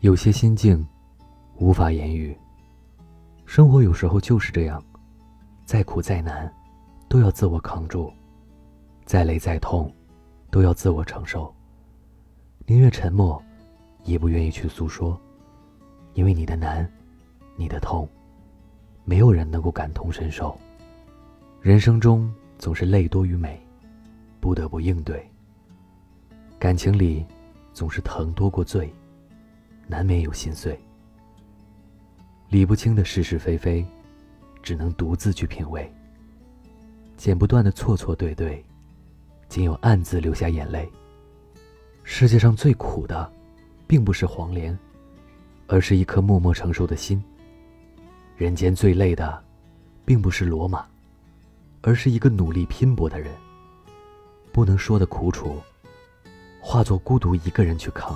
有些心境无法言语。生活有时候就是这样，再苦再难，都要自我扛住；再累再痛，都要自我承受。宁愿沉默，也不愿意去诉说，因为你的难，你的痛，没有人能够感同身受。人生中总是泪多于美，不得不应对。感情里总是疼多过醉，难免有心碎。理不清的是是非非，只能独自去品味。剪不断的错错对对，仅有暗自流下眼泪。世界上最苦的，并不是黄连，而是一颗默默承受的心。人间最累的，并不是罗马，而是一个努力拼搏的人。不能说的苦楚，化作孤独一个人去扛；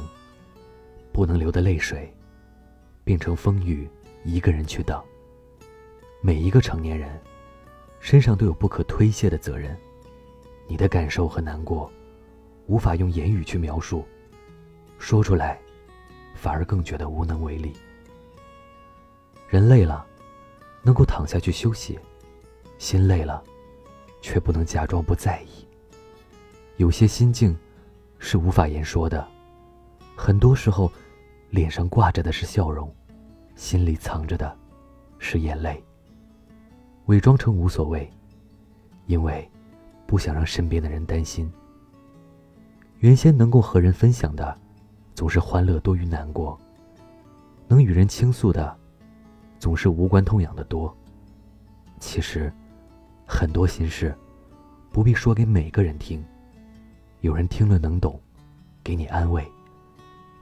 不能流的泪水，变成风雨。一个人去等。每一个成年人，身上都有不可推卸的责任。你的感受和难过，无法用言语去描述，说出来，反而更觉得无能为力。人累了，能够躺下去休息；心累了，却不能假装不在意。有些心境，是无法言说的。很多时候，脸上挂着的是笑容。心里藏着的，是眼泪。伪装成无所谓，因为不想让身边的人担心。原先能够和人分享的，总是欢乐多于难过；能与人倾诉的，总是无关痛痒的多。其实，很多心事，不必说给每个人听。有人听了能懂，给你安慰；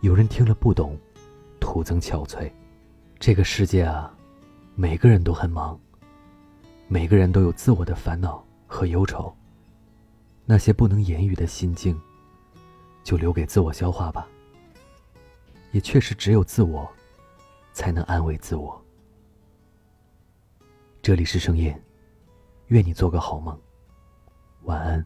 有人听了不懂，徒增憔悴。这个世界啊，每个人都很忙，每个人都有自我的烦恼和忧愁。那些不能言语的心境，就留给自我消化吧。也确实只有自我，才能安慰自我。这里是盛宴，愿你做个好梦，晚安。